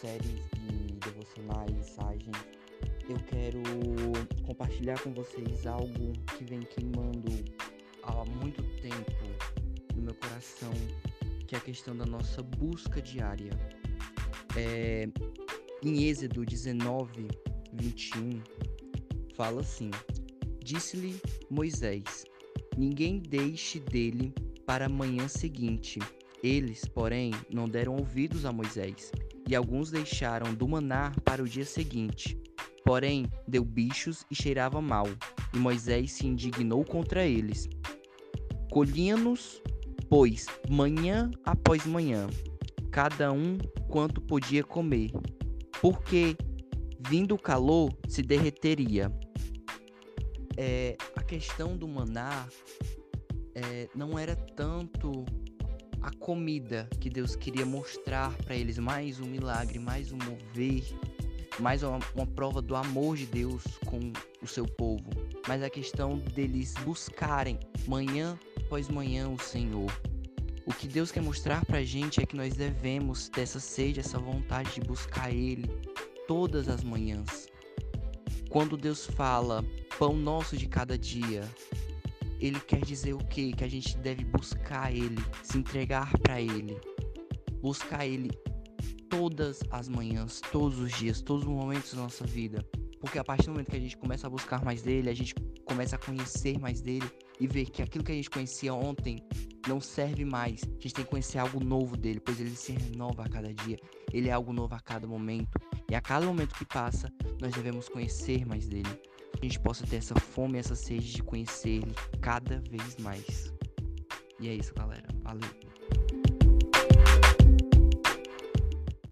séries de devocionais, mensagens, eu quero compartilhar com vocês algo que vem queimando há muito tempo no meu coração, que é a questão da nossa busca diária. É, em Êxodo 19, 21, fala assim: Disse-lhe Moisés: Ninguém deixe dele para a manhã seguinte. Eles, porém, não deram ouvidos a Moisés e alguns deixaram do manar para o dia seguinte. Porém, deu bichos e cheirava mal, e Moisés se indignou contra eles. Colhia-nos, pois, manhã após manhã, cada um quanto podia comer, porque, vindo o calor, se derreteria. É, a questão do maná é, não era tanto a comida que Deus queria mostrar para eles, mais um milagre, mais um mover, mais uma, uma prova do amor de Deus com o seu povo, mas a questão deles buscarem manhã após manhã o Senhor. O que Deus quer mostrar pra gente é que nós devemos ter essa sede, essa vontade de buscar Ele todas as manhãs. Quando Deus fala pão nosso de cada dia, Ele quer dizer o quê? Que a gente deve buscar Ele, se entregar para Ele, buscar Ele todas as manhãs, todos os dias, todos os momentos da nossa vida. Porque a partir do momento que a gente começa a buscar mais dele, a gente começa a conhecer mais dele e ver que aquilo que a gente conhecia ontem não serve mais. A gente tem que conhecer algo novo dele, pois ele se renova a cada dia. Ele é algo novo a cada momento. E a cada momento que passa, nós devemos conhecer mais dele. A gente possa ter essa fome, essa sede de conhecer ele cada vez mais. E é isso, galera. Valeu.